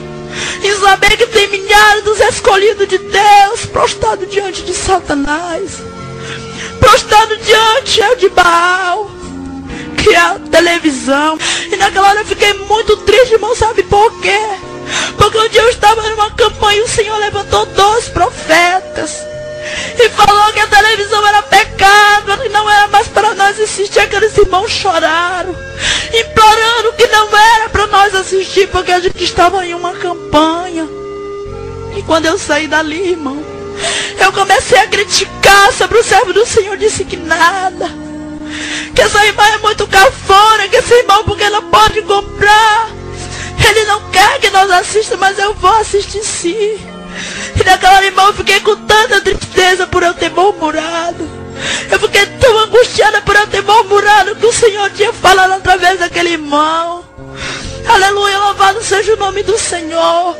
E saber que tem milhares dos escolhidos de Deus prostrado diante de Satanás. Prostrado diante de Baal. Que é a televisão. E naquela hora eu fiquei muito triste, irmão, sabe por quê? Porque um dia eu estava numa campanha e o Senhor levantou dois profetas. E falou que a televisão era pecado, que não era mais para nós assistir. Aqueles irmãos choraram, implorando que não era para nós assistir, porque a gente estava em uma campanha. E quando eu saí dali, irmão, eu comecei a criticar sobre o servo do Senhor, disse que nada. Que essa irmã é muito cafona, que esse irmão porque não pode comprar. Ele não quer que nós assistamos, mas eu vou assistir sim. E naquela irmã eu fiquei com tanta tristeza por eu ter murmurado. Eu fiquei tão angustiada por eu ter murmurado que o Senhor tinha falado através daquele irmão. Aleluia, louvado seja o nome do Senhor.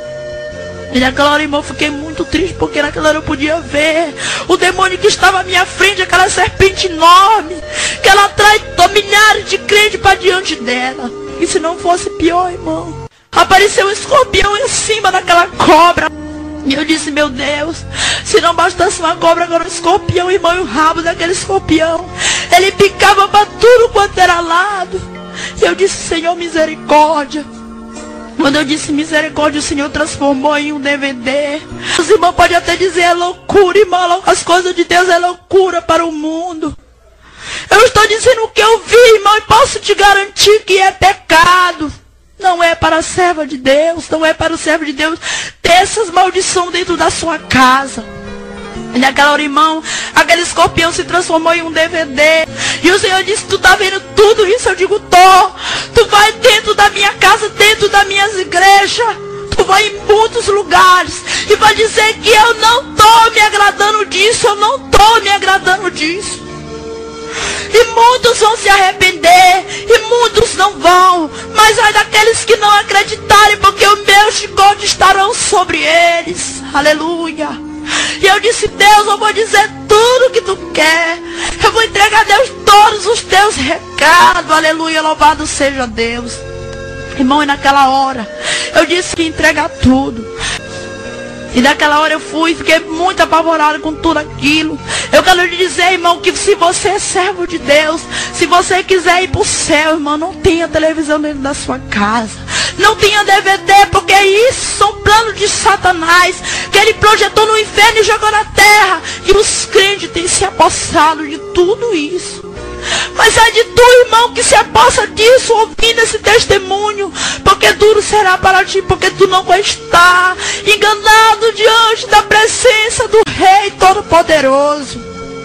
E naquela hora, irmão, eu fiquei muito triste, porque naquela hora eu podia ver o demônio que estava à minha frente, aquela serpente enorme, que ela atrai milhares de crentes para diante dela. E se não fosse pior, irmão, apareceu um escorpião em cima daquela cobra. E eu disse, meu Deus, se não bastasse uma cobra, agora um escorpião, irmão, e o rabo daquele escorpião. Ele picava para tudo quanto era lado. E eu disse, Senhor, misericórdia. Quando eu disse misericórdia, o Senhor transformou em um DVD. Os irmãos podem até dizer, é loucura, irmão. As coisas de Deus é loucura para o mundo. Eu estou dizendo o que eu vi, irmão, e posso te garantir que é pecado. Não é para a serva de Deus, não é para o servo de Deus ter essas maldições dentro da sua casa. E naquela hora, irmão, aquele escorpião se transformou em um DVD. E o Senhor disse, tu tá vendo tudo isso? Eu digo, tô. Tu vai dentro da minha casa, dentro das minhas igrejas. Tu vai em muitos lugares. E vai dizer que eu não tô me agradando disso. Eu não tô me agradando disso. E muitos vão se arrepender. E muitos não vão. Mas ai daqueles que não acreditarem. Porque o meu chicote estarão sobre eles. Aleluia. E eu disse, Deus, eu vou dizer tudo que tu quer. Eu vou entregar a Deus todos os teus recados. Aleluia, louvado seja Deus. Irmão, e naquela hora, eu disse que entregar tudo. E naquela hora eu fui, fiquei muito apavorado com tudo aquilo. Eu quero lhe dizer, irmão, que se você é servo de Deus, se você quiser ir para o céu, irmão, não tenha televisão dentro da sua casa. Não tenha DVD, porque isso são planos de Satanás, que ele projetou no inferno e jogou na terra. E os crentes têm se apossado de tudo isso. Mas é de tu, irmão, que se apossa disso, ouvindo esse testemunho. Porque duro será para ti, porque tu não vai estar enganado diante da presença do Rei Todo-Poderoso.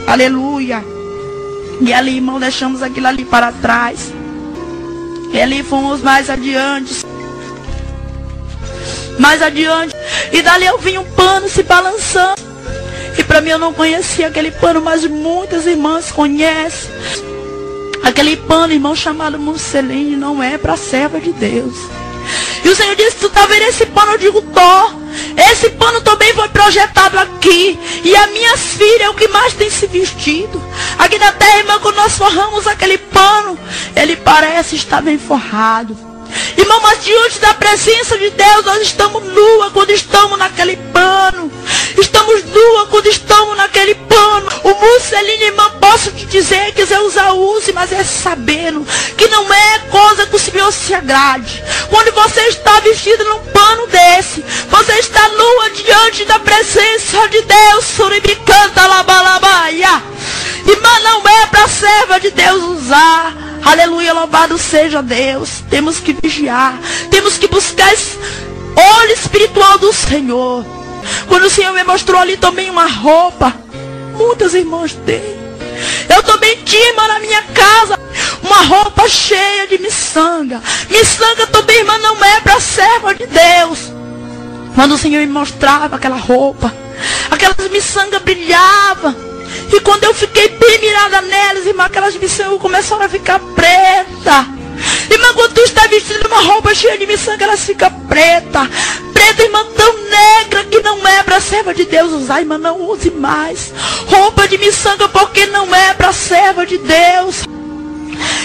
Aleluia. E ali, irmão, deixamos aquilo ali para trás. E ali fomos mais adiante mais adiante. E dali eu vi um pano se balançando. E para mim eu não conhecia aquele pano, mas muitas irmãs conhecem. Aquele pano, irmão, chamado musseline, não é para serva de Deus. E o Senhor disse, tu tá vendo esse pano? Eu digo, tô. Esse pano também foi projetado aqui. E as minhas filhas é o que mais tem se vestido. Aqui na terra, irmão, quando nós forramos aquele pano, ele parece estar bem forrado. Irmão, mas diante da presença de Deus, nós estamos nua quando estamos naquele pano. Estamos nua quando estamos naquele pano. O musseline, irmão, posso te dizer, quiser usar, use, mas é sabendo que não é coisa que o Senhor se agrade. Quando você está vestido num pano desse, você está nua diante da presença de Deus. Suribicanta labalabaia. Irmã, não é para serva de Deus usar. Aleluia, louvado seja Deus. Temos que vigiar. Temos que buscar esse olho espiritual do Senhor. Quando o Senhor me mostrou ali também uma roupa. Muitas irmãs têm. Eu também tinha, irmã, na minha casa. Uma roupa cheia de miçanga. Miçanga também, irmã, não é para serva de Deus. Quando o Senhor me mostrava aquela roupa. Aquelas miçangas brilhavam. E quando eu fiquei bem mirada nelas, irmã, aquelas miçangas começaram a ficar preta. Irmã, quando tu está vestindo uma roupa cheia de miçanga, elas ficam preta. Preta, irmã, tão negra que não é para serva de Deus usar, irmã, não use mais. Roupa de miçanga porque não é para serva de Deus.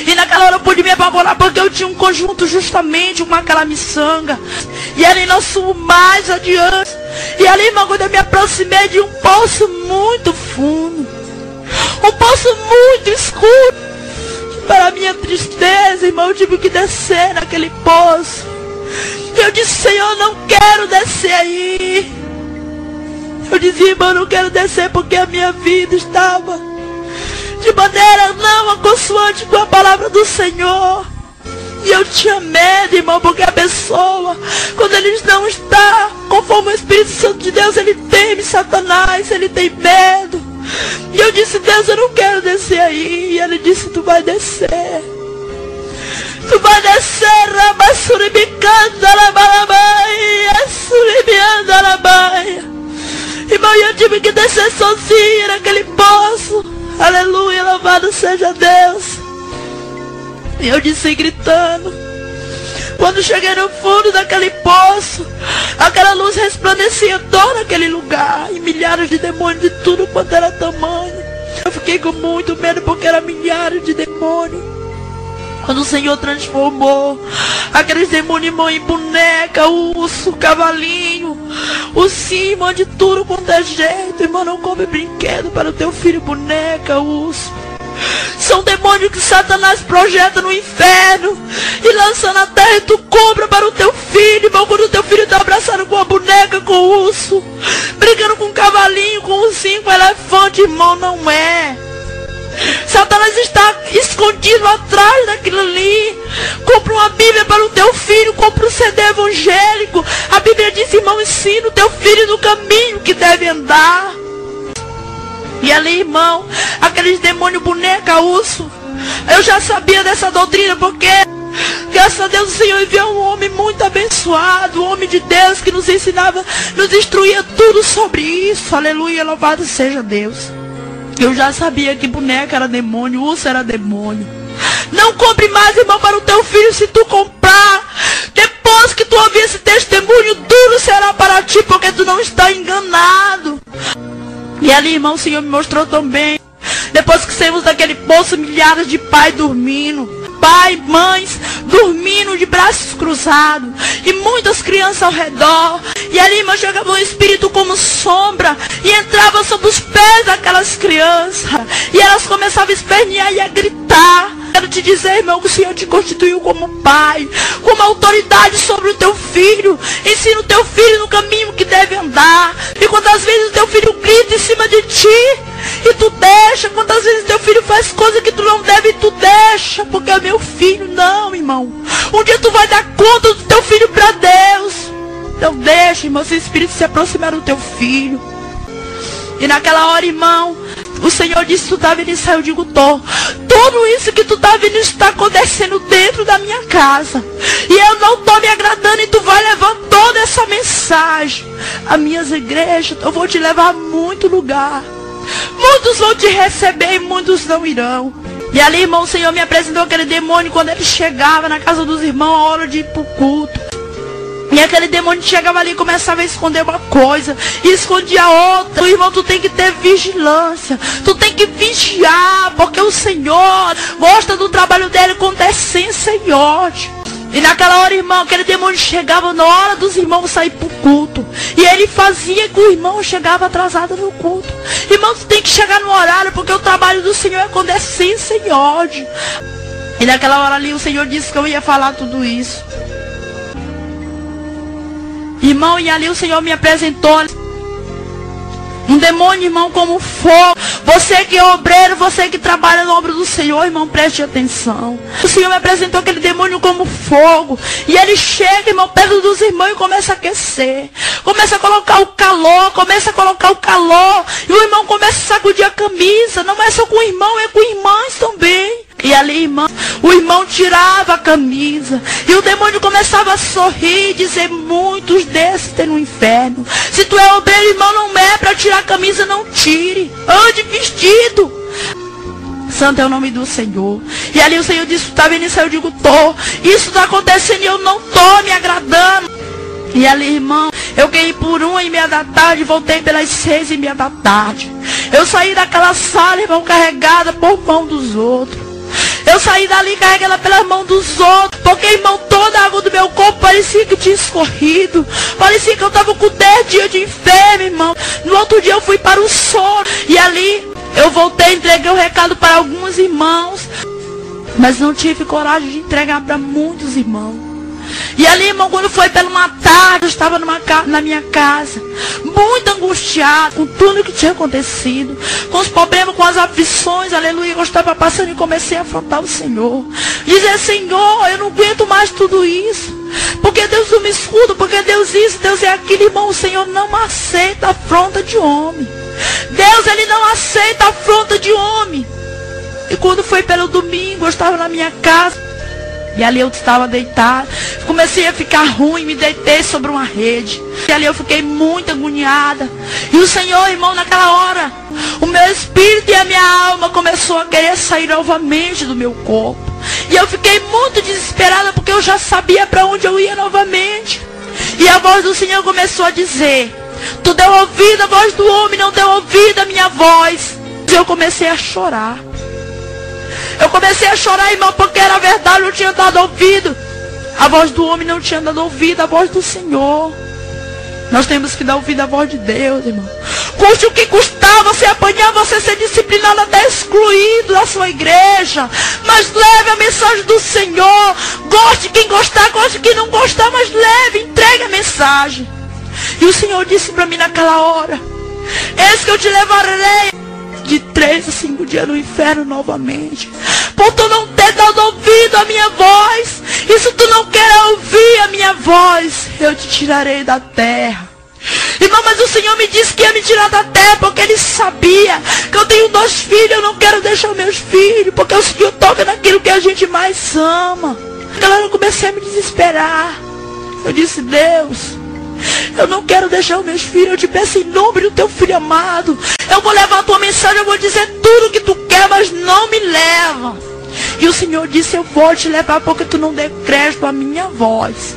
E naquela hora eu pude me apavorar porque eu tinha um conjunto justamente com aquela miçanga. E ali nós fomos mais adiante. E ali, irmã, quando eu me aproximei de um poço muito fundo. Um poço muito escuro. Para minha tristeza, irmão, eu tive que descer naquele poço. Eu disse, Senhor, não quero descer aí. Eu dizia, irmão, não quero descer porque a minha vida estava de maneira não aconsoante com a palavra do Senhor. E eu tinha medo, irmão, porque a pessoa, quando ele não está conforme o Espírito Santo de Deus, ele teme Satanás, ele tem medo. E eu disse, Deus, eu não quero descer aí. E ele disse, tu vai descer. Tu vai descer, rabassuribicanda, rabalabaia, suribianda, rabaia. Irmão, eu tive que descer sozinha naquele poço. Aleluia, louvado seja Deus. E eu disse gritando. Quando cheguei no fundo daquele poço, aquela luz resplandecia todo aquele lugar. E milhares de demônios de tudo quanto era tamanho. Eu fiquei com muito medo porque era milhares de demônios. Quando o Senhor transformou aqueles demônios em boneca, urso, cavalinho, o cima de tudo quanto é jeito. Irmão, não come brinquedo para o teu filho, boneca, urso. São demônios que Satanás projeta no inferno e lança na terra e tu compra para o teu filho, irmão. Quando o teu filho está abraçado com a boneca, com o urso, brincando com um cavalinho, com um ursinho, com um elefante, irmão, não é. Satanás está escondido atrás daquilo ali. Compra uma Bíblia para o teu filho, compra um CD evangélico. A Bíblia diz, irmão, ensina o teu filho no caminho que deve andar. E ali, irmão, aqueles demônios boneca, urso. Eu já sabia dessa doutrina porque Graças a Deus o Senhor enviou um homem muito abençoado, um homem de Deus que nos ensinava, nos instruía tudo sobre isso. Aleluia, louvado seja Deus. Eu já sabia que boneca era demônio, urso era demônio. Não compre mais, irmão, para o teu filho se tu comprar. Depois que tu ouvir esse testemunho, duro será para ti, porque tu não está enganado. E ali, irmão, o Senhor me mostrou também. Depois que saímos daquele poço, milhares de pais dormindo pai, mães, dormindo de braços cruzados. E muitas crianças ao redor. E ali, irmão, jogava o espírito como sombra. E entrava sobre os pés daquelas crianças. E elas começavam a espernear e a gritar. Quero te dizer, irmão, que o Senhor te constituiu como pai, como autoridade sobre o teu filho. Ensina o teu filho no caminho que deve andar. Quantas vezes teu filho grita em cima de ti, e tu deixa. Quantas vezes teu filho faz coisa que tu não deve, e tu deixa, porque é meu filho. Não, irmão. Um dia tu vai dar conta do teu filho para Deus. Então deixa, irmão, esse espírito se aproximar do teu filho. E naquela hora, irmão, o Senhor disse, tu tá vendo isso? Eu digo, tô. Tudo isso que tu tá vendo está acontecendo dentro da minha casa. E eu não tô me agradando e tu vai levar toda essa mensagem. As minhas igrejas, eu vou te levar a muito lugar. Muitos vão te receber e muitos não irão. E ali, irmão, o Senhor me apresentou aquele demônio quando ele chegava na casa dos irmãos a hora de ir pro culto. E aquele demônio chegava ali e começava a esconder uma coisa. E escondia outra. O irmão, tu tem que ter vigilância. Tu tem que vigiar. Porque o Senhor gosta do trabalho dele com decência e ódio. E naquela hora, irmão, aquele demônio chegava na hora dos irmãos sair pro culto. E ele fazia que o irmão chegava atrasado no culto. Irmão, tu tem que chegar no horário, porque o trabalho do Senhor é com decência e ódio. E naquela hora ali o Senhor disse que eu ia falar tudo isso. Irmão, e ali o Senhor me apresentou um demônio, irmão, como fogo. Você que é obreiro, você que trabalha no obra do Senhor, irmão, preste atenção. O Senhor me apresentou aquele demônio como fogo. E ele chega, irmão, perto dos irmãos e começa a aquecer. Começa a colocar o calor, começa a colocar o calor. E o irmão começa a sacudir a camisa. Não é só com o irmão, é com irmãs também. E ali, irmão, o irmão tirava a camisa. E o demônio começava a sorrir e dizer, muitos desses tem no inferno. Se tu é obreiro, irmão, não é para tirar a camisa, não tire. Ande vestido. Santo é o nome do Senhor. E ali o Senhor disse, tá vendo isso? Eu digo, tô. Isso está acontecendo e eu não tô me agradando. E ali, irmão, eu ganhei por uma e meia da tarde, voltei pelas seis e meia da tarde. Eu saí daquela sala, irmão, carregada por mão dos outros. Eu saí dali carregando pela mão dos outros. Porque, irmão, toda a água do meu corpo parecia que tinha escorrido. Parecia que eu estava com 10 dias de enfermo, irmão. No outro dia eu fui para o sono. E ali eu voltei, entreguei o um recado para alguns irmãos. Mas não tive coragem de entregar para muitos irmãos. E ali, irmão, quando foi pela uma tarde, eu estava numa, na minha casa, muito angustiado com tudo que tinha acontecido, com os problemas, com as aflições, aleluia. Eu estava passando e comecei a afrontar o Senhor. Dizer, Senhor, eu não aguento mais tudo isso. Porque Deus não me escuta, porque Deus isso, Deus é aquilo, irmão. O Senhor não aceita afronta de homem. Deus, Ele não aceita afronta de homem. E quando foi pelo domingo, eu estava na minha casa. E ali eu estava deitado. Comecei a ficar ruim, me deitei sobre uma rede. E ali eu fiquei muito agoniada. E o Senhor, irmão, naquela hora, o meu espírito e a minha alma começou a querer sair novamente do meu corpo. E eu fiquei muito desesperada porque eu já sabia para onde eu ia novamente. E a voz do Senhor começou a dizer: Tu deu ouvido à voz do homem, não deu ouvido à minha voz. E eu comecei a chorar. Eu comecei a chorar, irmão, porque era verdade, eu tinha dado ouvido. A voz do homem não tinha dado ouvido, a voz do Senhor. Nós temos que dar ouvido à voz de Deus, irmão. Custe o que custar você apanhar, você ser disciplinado até excluído da sua igreja. Mas leve a mensagem do Senhor. Goste quem gostar, goste quem não gostar, mas leve, entregue a mensagem. E o Senhor disse para mim naquela hora: Eis que eu te levarei de três a cinco dias no inferno novamente. Por tu não ter dado ouvido à minha voz. E se tu não quer ouvir a minha voz, eu te tirarei da terra. Irmão, mas o Senhor me disse que ia me tirar da terra porque Ele sabia que eu deixar meus filhos, porque o Senhor toca naquilo que a gente mais ama. Ela eu comecei a me desesperar. Eu disse, Deus, eu não quero deixar os meus filhos. Eu te peço em nome do teu filho amado. Eu vou levar a tua mensagem, eu vou dizer tudo que tu quer, mas não me leva. E o Senhor disse, eu vou te levar porque tu não crédito à minha voz.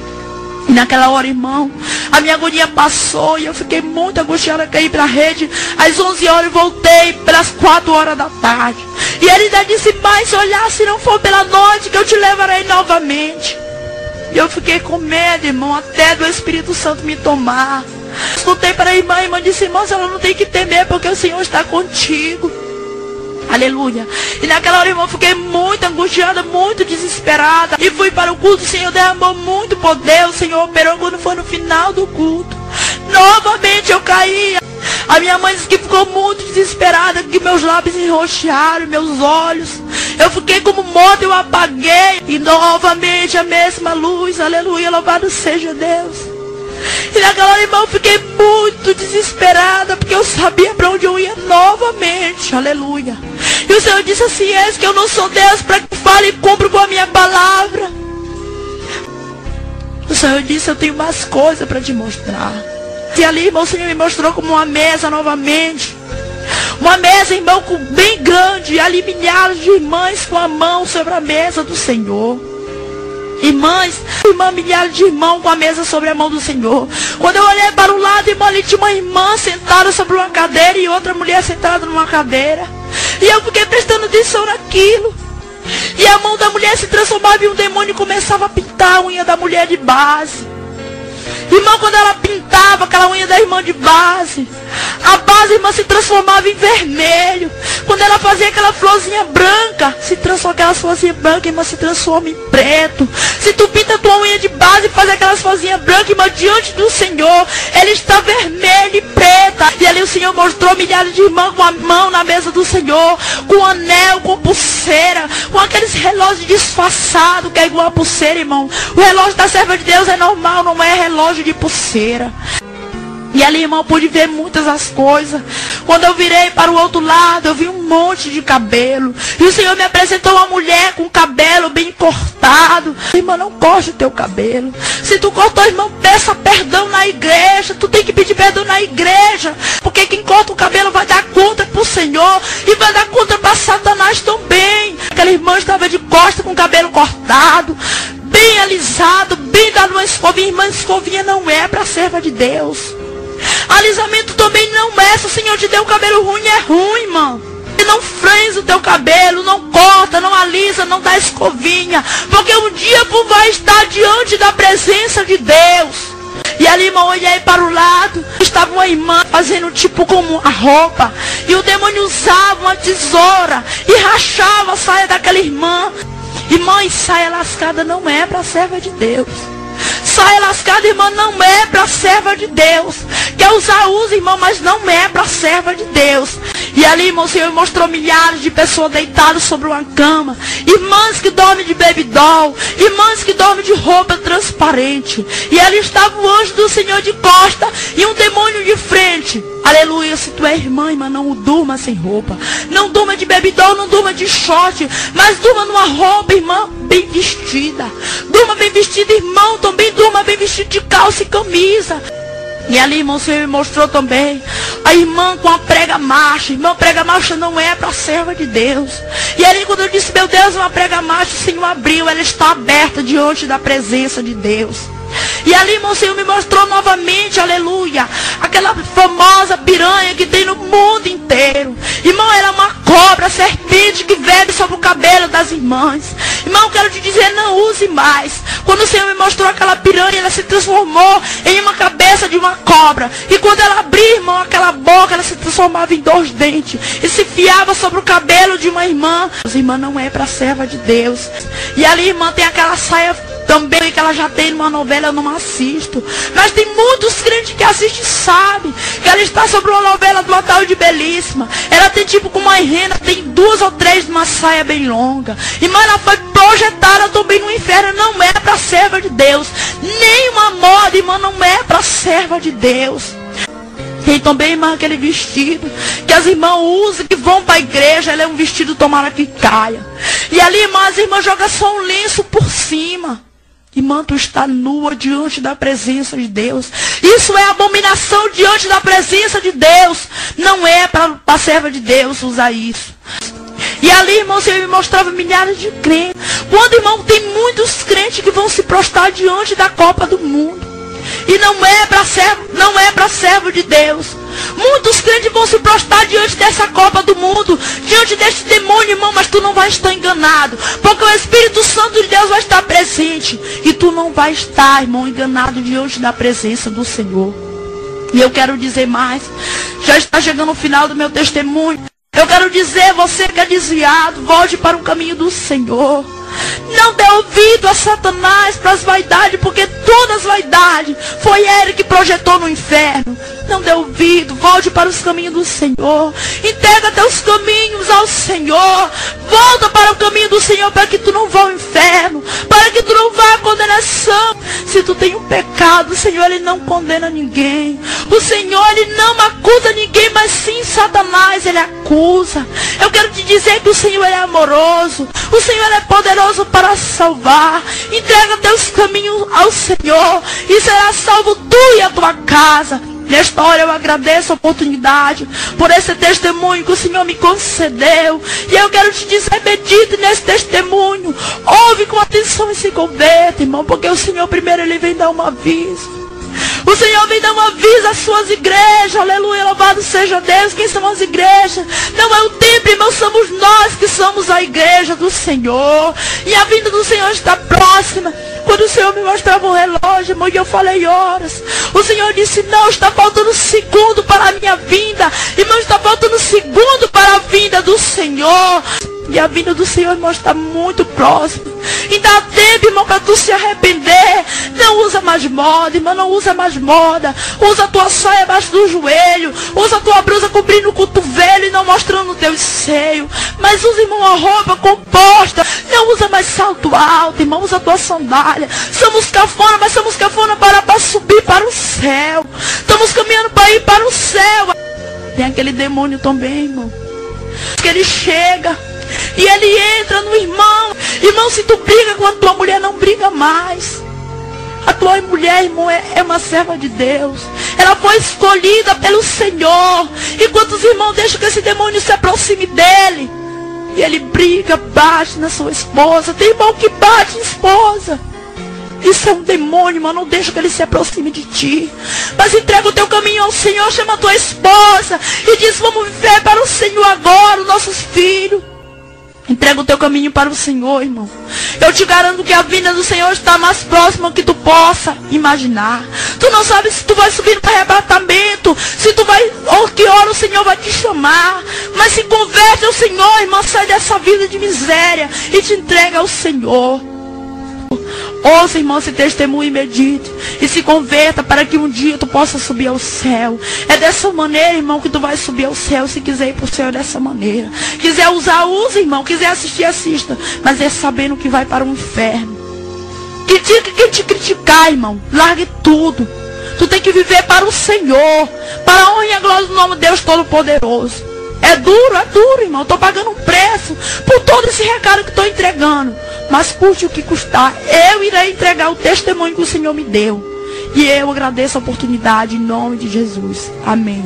E naquela hora, irmão, a minha agonia passou e eu fiquei muito angustiada, caí para a rede. Às 11 horas voltei pelas 4 horas da tarde. E ele ainda disse, mas se olhar, se não for pela noite, que eu te levarei novamente. E eu fiquei com medo, irmão, até do Espírito Santo me tomar. Escutei para a irmã, a irmã disse, irmã, ela não tem que temer, porque o Senhor está contigo. Aleluia. E naquela hora, irmão, eu fiquei muito angustiada, muito desesperada. E fui para o culto, o Senhor derramou muito poder. O Senhor operou quando foi no final do culto. Novamente eu caí. A minha mãe disse que ficou muito desesperada, que meus lábios enroxearam, meus olhos. Eu fiquei como morto, eu apaguei. E novamente a mesma luz. Aleluia, louvado seja Deus. E naquela hora, irmão, eu fiquei muito desesperada, porque eu sabia para onde eu ia novamente. Aleluia. E o Senhor disse assim: És que eu não sou Deus para que fale e cumpra com a minha palavra. O Senhor disse: Eu tenho mais coisas para te mostrar. E ali, irmão, o Senhor me mostrou como uma mesa novamente. Uma mesa, irmão, bem grande. E ali milhares de irmãs com a mão sobre a mesa do Senhor. Irmãs, irmã, milhares de irmãos com a mesa sobre a mão do Senhor. Quando eu olhei para o lado, irmão, ali tinha uma irmã sentada sobre uma cadeira e outra mulher sentada numa cadeira. E eu fiquei prestando atenção naquilo. E a mão da mulher se transformava em um demônio e começava a pintar a unha da mulher de base. Irmão, quando ela pintava aquela unha da irmã de base, a base, irmã, se transformava em vermelho. Quando ela fazia aquela florzinha branca, se transforma aquela florzinha branca, irmã, se transforma em preto. Se tu pinta a tua unha de base e faz aquelas florzinhas brancas, irmã, diante do Senhor, ela está vermelha e preta. E ali o Senhor mostrou milhares de irmãs com a mão na mesa do Senhor, com anel, com pulseira, com aqueles relógios disfarçados, que é igual a pulseira, irmão. O relógio da serva de Deus é normal, não é relógio de pulseira. E ali, irmão, pude ver muitas as coisas. Quando eu virei para o outro lado, eu vi um monte de cabelo. E o Senhor me apresentou uma mulher com cabelo bem cortado. Irmão, não corte o teu cabelo. Se tu cortou, irmão, peça perdão na igreja. Tu tem que pedir perdão na igreja. Porque quem corta o cabelo vai dar conta para o Senhor. E vai dar conta para Satanás também. Aquela irmã estava de costa com o cabelo cortado bem alisado, dado uma escovinha. Irmã, escovinha não é para serva de Deus. Alisamento também não é. Se o Senhor te deu um cabelo ruim, é ruim, irmão. E não franze o teu cabelo, não corta, não alisa, não dá escovinha. Porque um dia tu vai estar diante da presença de Deus. E ali, irmão, olhei para o lado. Estava uma irmã fazendo tipo como a roupa. E o demônio usava uma tesoura e rachava a saia daquela irmã. Irmã, e saia lascada não é para a serva de Deus. Saia lascada, irmão, não é para serva de Deus. Quer usar, usa, irmão, mas não é para serva de Deus. E ali, irmão, o Senhor mostrou milhares de pessoas deitadas sobre uma cama. Irmãs que dormem de bebidol. Irmãs que dormem de roupa transparente. E ali estava o anjo do Senhor de costa e um demônio de frente. Aleluia, se tu é irmã, irmã, não durma sem roupa. Não durma de bebidol, não durma de short. Mas durma numa roupa, irmã, bem vestida. Durma bem vestida, irmão, também durma bem vestido de calça e camisa. E ali, irmão, o Senhor me mostrou também a irmã com a prega marcha. Irmã, prega marcha não é para serva de Deus. E ali, quando eu disse, meu Deus, uma prega marcha, o Senhor abriu, ela está aberta diante da presença de Deus. E ali, irmão, o Senhor me mostrou novamente, aleluia, aquela famosa piranha que tem no mundo inteiro. Irmão, era uma cobra, serpente que bebe sobre o cabelo das irmãs. Irmão, quero te dizer, não use mais. Quando o Senhor me mostrou aquela piranha, ela se transformou em uma cabeça de uma cobra. E quando ela abria, irmão, aquela boca, ela se transformava em dois dentes. E se fiava sobre o cabelo de uma irmã. As irmãs não é para serva de Deus. E ali, irmã, tem aquela saia também que ela já tem numa novela, eu não assisto. Mas tem muitos crentes que assistem sabe que ela está sobre uma novela do Natal de Belíssima. Ela tem tipo com uma rena, tem duas ou três numa saia bem longa. E mas ela foi projetada também no inferno. Não é para serva de Deus. Nem uma moda, irmã, não é para serva de Deus. Tem também, irmã, aquele vestido que as irmãs usam, que vão para a igreja. Ele é um vestido, tomara que caia. E ali, irmã, as irmãs jogam só um lenço por cima. Irmã, tu está nua diante da presença de Deus. Isso é abominação diante da presença de Deus. Não é para a serva de Deus usar isso. E ali, irmão, você me mostrava milhares de crentes. Quando, irmão, tem muitos crentes que vão se prostrar diante da Copa do Mundo. E não é para servo, não é para servo de Deus. Muitos crentes vão se prostrar diante dessa Copa do Mundo, diante deste demônio, irmão, mas tu não vai estar enganado, porque o Espírito Santo de Deus vai estar presente e tu não vai estar, irmão, enganado diante da presença do Senhor. E eu quero dizer mais, já está chegando o final do meu testemunho. Eu quero dizer, você que é desviado, volte para o caminho do Senhor. Não dê ouvido a Satanás para as vaidades, porque todas as vaidades foi ele que projetou no inferno. Não dê ouvido, volte para os caminhos do Senhor. Entrega teus caminhos ao Senhor. Volta para o caminho do Senhor para que tu não vá ao inferno, para que tu não vá à condenação. Se tu tem um pecado, o Senhor ele não condena ninguém. O Senhor ele não acusa ninguém, mas sim Satanás ele acusa. Eu quero te dizer que o Senhor é amoroso. O Senhor é poderoso para salvar. Entrega teus caminhos ao Senhor e será salvo tu e a tua casa. Nesta hora eu agradeço a oportunidade por esse testemunho que o Senhor me concedeu. E eu quero te dizer, medite nesse testemunho. Ouve com atenção e se converta, irmão, porque o Senhor primeiro ele vem dar um aviso. O Senhor vem dar um aviso às suas igrejas. Aleluia, louvado seja Deus. Quem são as igrejas? Não é o templo, irmão, somos nós que somos a igreja do Senhor. E a vinda do Senhor está próxima. Quando o Senhor me mostrava o relógio, irmão, e eu falei horas. O Senhor disse, não, está faltando segundo para a minha vinda. Irmão, está faltando segundo para a vinda do Senhor. E a vinda do Senhor, irmão, está muito próxima. E dá tempo, irmão, para tu se arrepender. Não usa mais moda, irmão, não usa mais moda. Usa a tua saia abaixo do joelho. Usa a tua blusa cobrindo o cotovelo e não mostrando o teu seio. Mas usa, irmão, uma roupa composta. Não usa mais salto alto, irmão, usa a tua sandália. Somos cafona, mas somos cafona para, para subir para o céu. Estamos caminhando para ir para o céu. Tem aquele demônio também, irmão. Que ele chega e ele entra no irmão. Irmão, se tu briga com a tua mulher, não briga mais. A tua mulher, irmão, é, é uma serva de Deus. Ela foi escolhida pelo Senhor. E quantos irmãos deixam que esse demônio se aproxime dele? E ele briga, bate na sua esposa. Tem irmão que bate em esposa. Isso é um demônio, mas não deixa que ele se aproxime de ti. Mas entrega o teu caminho ao Senhor, chama a tua esposa e diz: Vamos viver para o Senhor agora, os nossos filhos. Entrega o teu caminho para o Senhor, irmão. Eu te garanto que a vinda do Senhor está mais próxima que tu possa imaginar. Tu não sabes se tu vai subir no arrebatamento, se tu vai, ou que hora o Senhor vai te chamar. Mas se converte ao Senhor, irmão, sai dessa vida de miséria e te entrega ao Senhor. Ouça, irmão, se testemunhe e medite. E se converta para que um dia tu possa subir ao céu. É dessa maneira, irmão, que tu vai subir ao céu. Se quiser ir para o céu, é dessa maneira. Quiser usar, use, irmão. Quiser assistir, assista. Mas é sabendo que vai para o inferno. Que dia que te criticar, irmão, largue tudo. Tu tem que viver para o Senhor. Para a honra e a glória do nome de Deus Todo-Poderoso. É duro, é duro, irmão. Estou pagando um preço por todo esse recado que estou entregando. Mas custe o que custar, eu irei entregar o testemunho que o Senhor me deu. E eu agradeço a oportunidade em nome de Jesus. Amém.